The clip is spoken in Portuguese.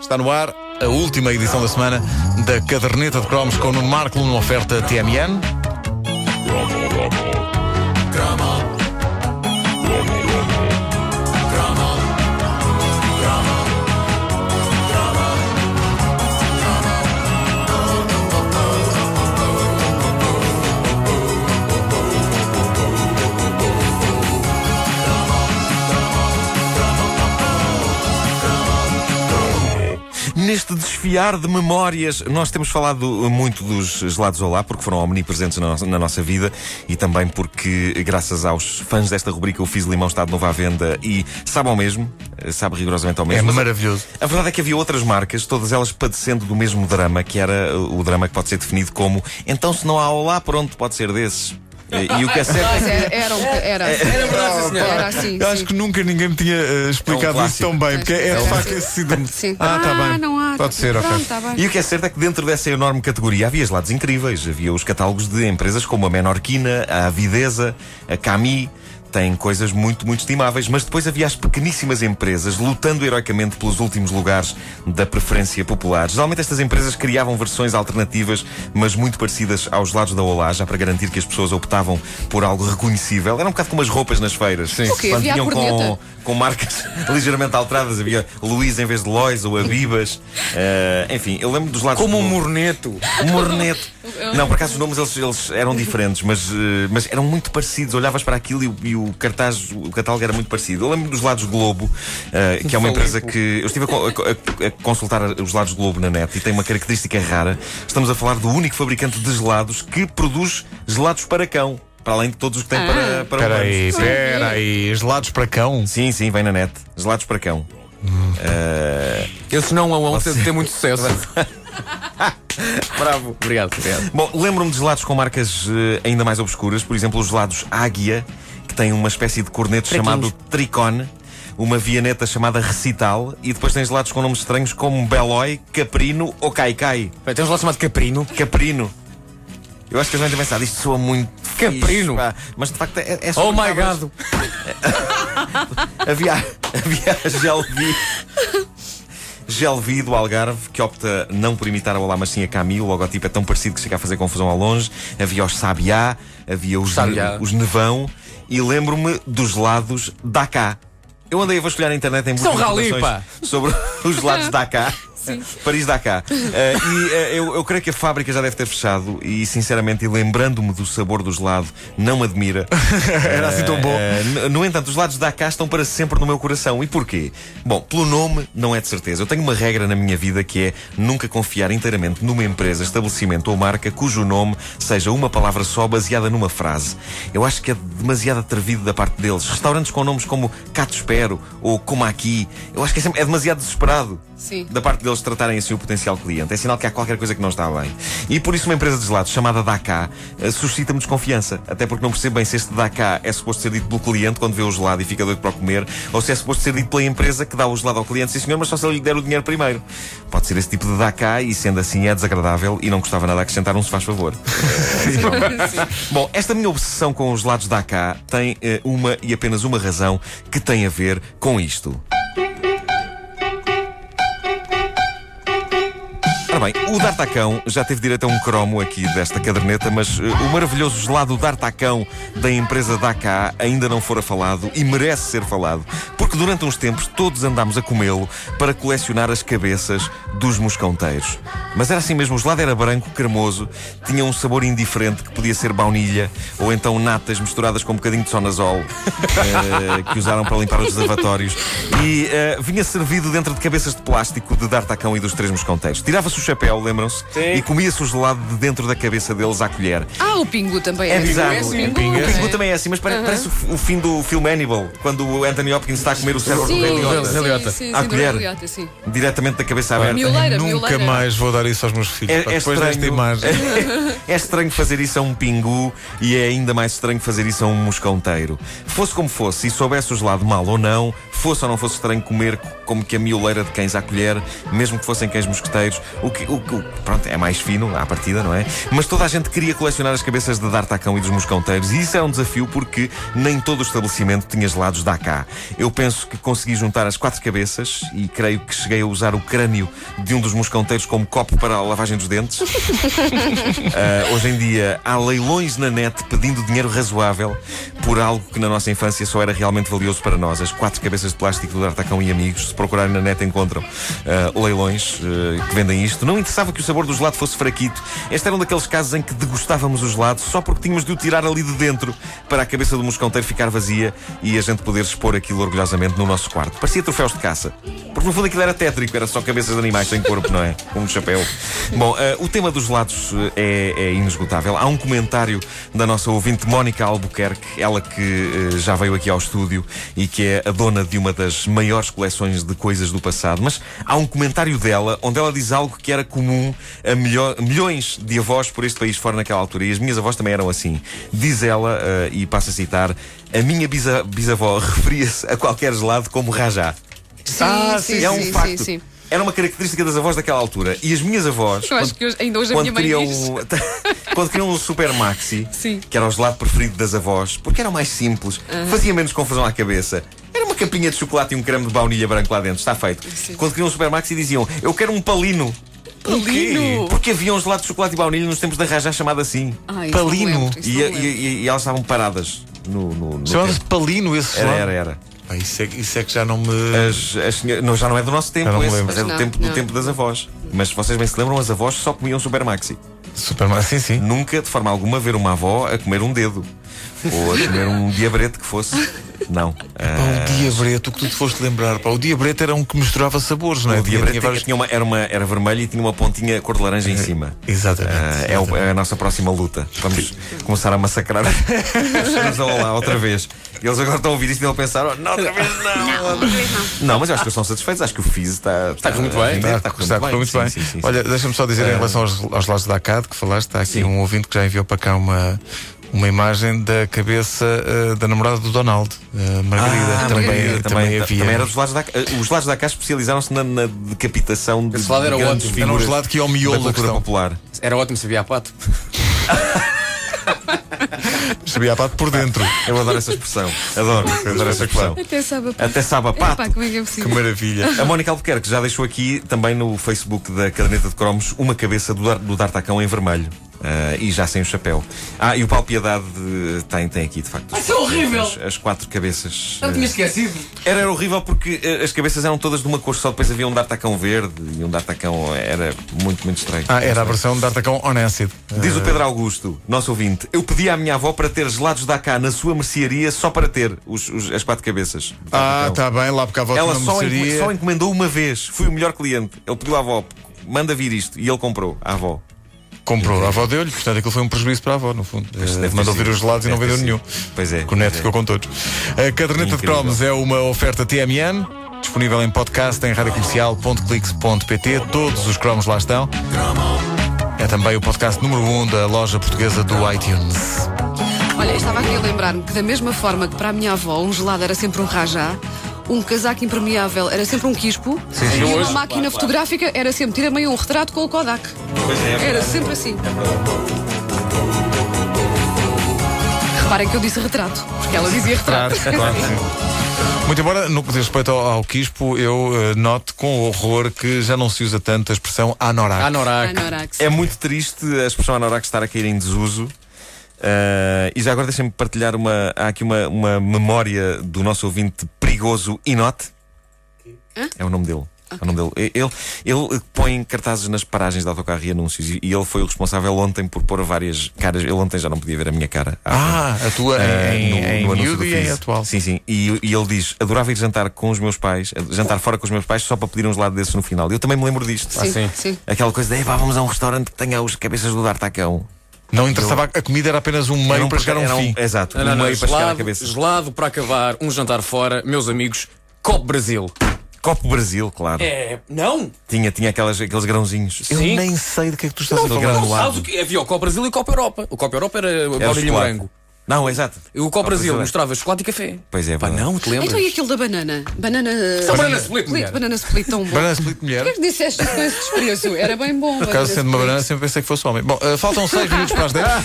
Está no ar a última edição da semana da Caderneta de Cromos com o Nuno Marco numa oferta TMN. Neste desfiar de memórias, nós temos falado muito dos gelados Olá, porque foram omnipresentes na nossa, na nossa vida e também porque, graças aos fãs desta rubrica, o Fiz Limão está de novo à venda e sabe ao mesmo, sabe rigorosamente ao mesmo. É maravilhoso. A verdade é que havia outras marcas, todas elas padecendo do mesmo drama, que era o drama que pode ser definido como então se não há Olá, pronto, pode ser desses. E, e o que é certo Mas era, era, um- era, Era verdade, sim, senhor. era assim. Eu acho sim. que nunca ninguém me tinha eh, explicado isso clássico. tão bem, porque é, É de um facto clássico. esse síndrome. Sim. Ah, está bem. não há. Pode ser, ok. Pronto, tá bem. E o que é certo é que dentro dessa enorme categoria havia gelados incríveis. Havia os catálogos de empresas como a Menorquina, a Avideza, a Cami. Têm coisas muito, muito estimáveis, mas depois havia as pequeníssimas empresas lutando heroicamente pelos últimos lugares da preferência popular. Geralmente estas empresas criavam versões alternativas, mas muito parecidas aos gelados da Olá, já para garantir que as pessoas optavam por algo reconhecível. Era um bocado como as roupas nas feiras. Sim. O quê? Quando vinham com, com marcas ligeiramente alteradas. Havia Luís em vez de Lois ou Abibas. Eh, enfim, eu lembro dos lados. Como um do- morneto. Morneto. Não, por acaso os nomes eles, eles eram diferentes, mas, eh, mas eram muito parecidos. Olhavas para aquilo e, o- e o cartaz, o catálogo era muito parecido. Eu lembro dos lados Globo, eh, que é uma empresa que. Eu estive a, a a- consultar os lados Globo na net e tem uma característica rara. Estamos a falar do único fabricante de gelados que produz gelados para cão. Para além de todos os que tem Ah. para, para Espera aí, espera aí. Gelados para cão. Sim, sim, vem na net. Gelados para cão. Eh, Esse não é um tem, tem muito sucesso. Bravo. Obrigado, obrigado. Bom, lembro-me de gelados com marcas eh, ainda mais obscuras, por exemplo, os gelados Águia, que têm uma espécie de corneto chamado Tricone, uma vianeta chamada Recital, e depois tem gelados com nomes estranhos como Belói, Caprino ou Caicai. Tem um gelado chamado Caprino. Caprino. Eu acho que eles devem ter pensado, isto soa muito. fixe, Caprino? pá. Mas de facto é, é Oh sobre my god. Havia, havia a Gelvi. Gelvi do Algarve, que opta não por imitar a Olá, mas sim a Camille. O logotipo é tão parecido que chega a fazer confusão ao longe. Havia os Sabiá, havia os, Sabiá. os Nevão. E lembro-me dos lados Dakar. Eu andei a vasculhar na internet em busca São de rali, informações sobre os lados Paris Dakar. Eh, e eh, eu, eu creio que a fábrica já deve ter fechado e, sinceramente, e lembrando-me do sabor do gelado, não me admira. Era assim tão bom. No- no entanto, os lados da cá estão para sempre no meu coração. E porquê? Bom, pelo nome, não é de certeza. Eu tenho uma regra na minha vida que é nunca confiar inteiramente numa empresa, estabelecimento ou marca cujo nome seja uma palavra só baseada numa frase. Eu acho que é demasiado atrevido da parte deles. Restaurantes com nomes como Cato Espero ou Como Aqui, eu acho que é, sempre- é demasiado desesperado Sim. da parte deles tratarem assim o potencial cliente. É sinal que há qualquer coisa que não está bem. E por isso uma empresa de gelados chamada Dakar eh, suscita-me desconfiança. Até porque não percebo bem se este Dakar é suposto ser dito pelo cliente quando vê o gelado e fica doido para o comer, ou se é suposto ser dito pela empresa que dá o gelado ao cliente. Sim senhor, mas só se ele lhe der o dinheiro primeiro. Pode ser esse tipo de Dakar e sendo assim é desagradável e não gostava nada de acrescentar um se faz favor. Bom, esta minha obsessão com os gelados Dakar tem eh, uma e apenas uma razão que tem a ver com isto. Ora bem, o D'Artacão já teve direito a um cromo aqui desta caderneta, mas eh, o maravilhoso gelado D'Artacão da empresa Dakar ainda não fora falado e merece ser falado, porque durante uns tempos todos andámos a comê-lo para colecionar as cabeças dos mosconteiros. Mas era assim mesmo, o gelado era branco, cremoso, tinha um sabor indiferente que podia ser baunilha ou então natas misturadas com um bocadinho de sonazol eh, que usaram para limpar os reservatórios e eh, vinha servido dentro de cabeças de plástico de D'Artacão e dos três mosconteiros. Tirava-se chapéu, lembram-se? E comia-se o gelado de dentro da cabeça deles à colher. Ah, o Pingu também É é. bizarro. O assim. Pingu, O Pingu também é assim, mas pare- parece o, o fim do filme Hannibal, quando o Anthony Hopkins está a comer o cérebro do Sim, sim, sim, À colher. do sim. diretamente da cabeça aberta. Mioleira, Nunca mioleira. mais vou dar isso aos meus filhos. É- é depois desta estranho. imagem. É estranho fazer isso a um pingu e é ainda mais estranho fazer isso a um mosconteiro. Fosse como fosse, e soubesse o gelado mal ou não, fosse ou não fosse estranho comer co- como que a mioleira de cães à colher, mesmo que fossem cães mosqueteiros, o que o, o- pronto, é mais fino à partida, não é? Mas toda a gente queria colecionar as cabeças de D'Artacão e dos moscão-teiros e isso era um desafio porque nem todo o estabelecimento tinha gelados da cá. Eu penso que consegui juntar as quatro cabeças e creio que cheguei a usar o crânio de um dos moscão-teiros como copo para a lavagem dos dentes. Ah, hoje em dia há leilões na net pedindo dinheiro razoável por algo que na nossa infância só era realmente valioso para nós. As quatro cabeças de plástico do D'Artacão e amigos. Se procurarem na net encontram ah, leilões ah, que vendem isto. Não interessava que o sabor do gelado fosse fraquito. Este era um daqueles casos em que degustávamos o gelado só porque tínhamos de o tirar ali de dentro para a cabeça do moscão-teiro ficar vazia e a gente poder expor aquilo orgulhosamente no nosso quarto. Parecia troféus de caça. Porque no fundo aquilo era tétrico, era só cabeças de animais sem corpo, não é? Um chapéu. Bom, ah, o tema dos gelados é, é inesgotável. Há um comentário da nossa ouvinte Mónica Albuquerque, ela que já veio aqui ao estúdio e que é a dona de uma das maiores coleções de coisas do passado. Mas há um comentário dela onde ela diz algo que era comum a milho- milhões de avós por este país fora naquela altura. E as minhas avós também eram assim. Diz ela, eh, e passo a citar, a minha bisa- bisavó referia-se a qualquer gelado como rajá. Sim, Ah, sim, é um sim, facto. sim, sim. Era uma característica das avós daquela altura. E as minhas avós. Eu acho quando- que ainda hoje a minha mãe diz. quando queriam um super maxi, Sim. que era o gelado preferido das avós, porque era mais simples, fazia menos confusão à cabeça. Capinha de chocolate e um creme de baunilha branco lá dentro, está feito. Sim. Quando queriam um super maxi diziam: Eu quero um palino. Palino! Porque havia um gelado de chocolate e baunilha nos tempos da Rajá chamado assim. Ah, Palino. lembro, E, e- e- e elas estavam paradas no. no, no Chamava-se. Palino esse Era, gelado? era, era. Ah, isso, é, isso é que já não me. As, as não, já não é do nosso tempo esse, mas é do, Não, tempo, do não. tempo das avós. Mas vocês bem se lembram, as avós só comiam super maxi. Superman, sim, sim. Nunca, de forma alguma, ver uma avó a comer um dedo. Ou a comer um diabrete que fosse. Não. Pá, Ah, o diabreto, o que tu te foste lembrar, pá, o diabreto era um que misturava sabores, não é? o diabrete tinha tinha vários- tinha uma, era, uma, era vermelho e tinha uma pontinha cor de laranja em cima. Exatamente. Ah, é, o- é a nossa próxima luta. Vamos começar a massacrar os ao lá outra vez. Eles agora estão a ouvir isto e vão pensar: oh, não, outra vez não. Não, mas eu acho que eles estão satisfeitos. Acho que o Fizz está, está, a correr muito bem. Está, Está, está a correr está a correr muito bem. Sim, sim, sim, Olha, deixa-me só dizer em relação aos, aos lados da ACAD que falaste, está aqui Sim. um ouvinte que já enviou para cá uma, uma imagem da cabeça eh, da namorada do Donald, eh, Margarida. Ah, também, Margarida, também, havia. também era dos lados da eh, Os lados da cá especializaram-se na, na decapitação de Esse lado era ótimo. Era um gelado que ia ao miolo da cultura popular. Era ótimo, sabia a pato. Sabia a pato por dentro. Eu adoro essa expressão. Adoro, adoro essa expressão. Até sabe a pato. Até sabe a pato. Epá, como é que é Que maravilha. A Mónica Albuquerque já deixou aqui também no Facebook da caderneta de cromos uma cabeça do, do D'Artacão em vermelho. Ah, e já sem o chapéu. Ah, e o Paulo Piedade eh, tem, tem aqui, de facto. Isso é horrível! As, as quatro cabeças. Já eh, tinha esquecido. Era, era horrível porque eh, as cabeças eram todas de uma cor só. Depois havia um D'Artacão verde e um D'Artacão era muito, muito estranho. Ah, era a versão de Artacão on acid. Diz o Pedro Augusto, nosso ouvinte, eu pedi à minha avó para ter gelados da cá na sua mercearia só para ter os- os- as quatro cabeças. Ah, D'Artacão. está bem, lá porque a avó Ela só, mercearia. só encomendou uma vez. Fui o melhor cliente. Ele pediu à avó, manda vir isto. E ele comprou, à avó. Comprou, a avó deu-lhe, portanto aquilo foi um prejuízo para a avó, no fundo. Deve ter mandou vir os gelados e não vendeu nenhum. Pois é. Que o neto é. ficou com todos. A caderneta de cromos é uma oferta TMN, disponível em podcast em radiocomercial.clix.pt. Todos os cromos lá estão. É também o podcast número 1 um da loja portuguesa do iTunes. Olha, eu estava aqui a lembrar-me que da mesma forma que para a minha avó um gelado era sempre um rajá, um casaco impermeável era sempre um quispo e uma máquina fotográfica era sempre tira-me aí um retrato com o Kodak. Pois é, é Era sempre assim. Reparem que eu disse retrato, porque ela dizia retrato. Claro, claro, sim. Muito embora, no que diz respeito ao, ao quispo, eu eh, noto com horror que já não se usa tanto a expressão anorak. Anorak. Anorax. É muito triste a expressão anorak estar a cair em desuso. Ah, e já agora deixem-me partilhar uma. Há aqui uma, uma memória do nosso ouvinte perigoso Inote. Hã? É o nome dele. É o nome dele. Ele, ele põe cartazes nas paragens de autocarro e anúncios e, ele foi o responsável ontem por pôr várias caras. Ele ontem já não podia ver a minha cara. à frente. Ah, a tua Ah, em, no- em no anúncio do e em atual. Sim, sim. E, e ele diz: adorava ir jantar com os meus pais, jantar fora com os meus pais, só para pedir uns lados desses no final. Eu também me lembro disto. Sim, sim. sim. Aquela coisa de, "Ei, pá, vamos a um restaurante que tenha os cabeças do D'Artacão. Não interessava, a comida era apenas um meio Era um para chegar a um era fim. Exato, Não, um não, não, meio para chegar à gelado, cabeça. gelado para acabar, um jantar fora, meus amigos, Copo Brasil. Copo Brasil, claro. É, não? Tinha, tinha aquelas, aqueles grãozinhos. Eu Sim. nem sei de que é que tu estás a Aquele falar. granulado. Sabes o que? Havia o Copo Brasil e o Copo Europa. O Copo Europa era baunilha e chocolate. morango. Não, exato. O Copo Brasil Brasil é. mostrava chocolate e café. Pois é, Pá, verdade. não, te lembras? Então e aquilo da banana? Banana. Só banana split, mulher. Banana split tão bom. Banana split mulher. Por que é que disseste com esse desprezo? Era bem bom. Por acaso, sendo uma banana, sempre pensei que fosse homem. Bom, eh, faltam 6 minutos para as 10.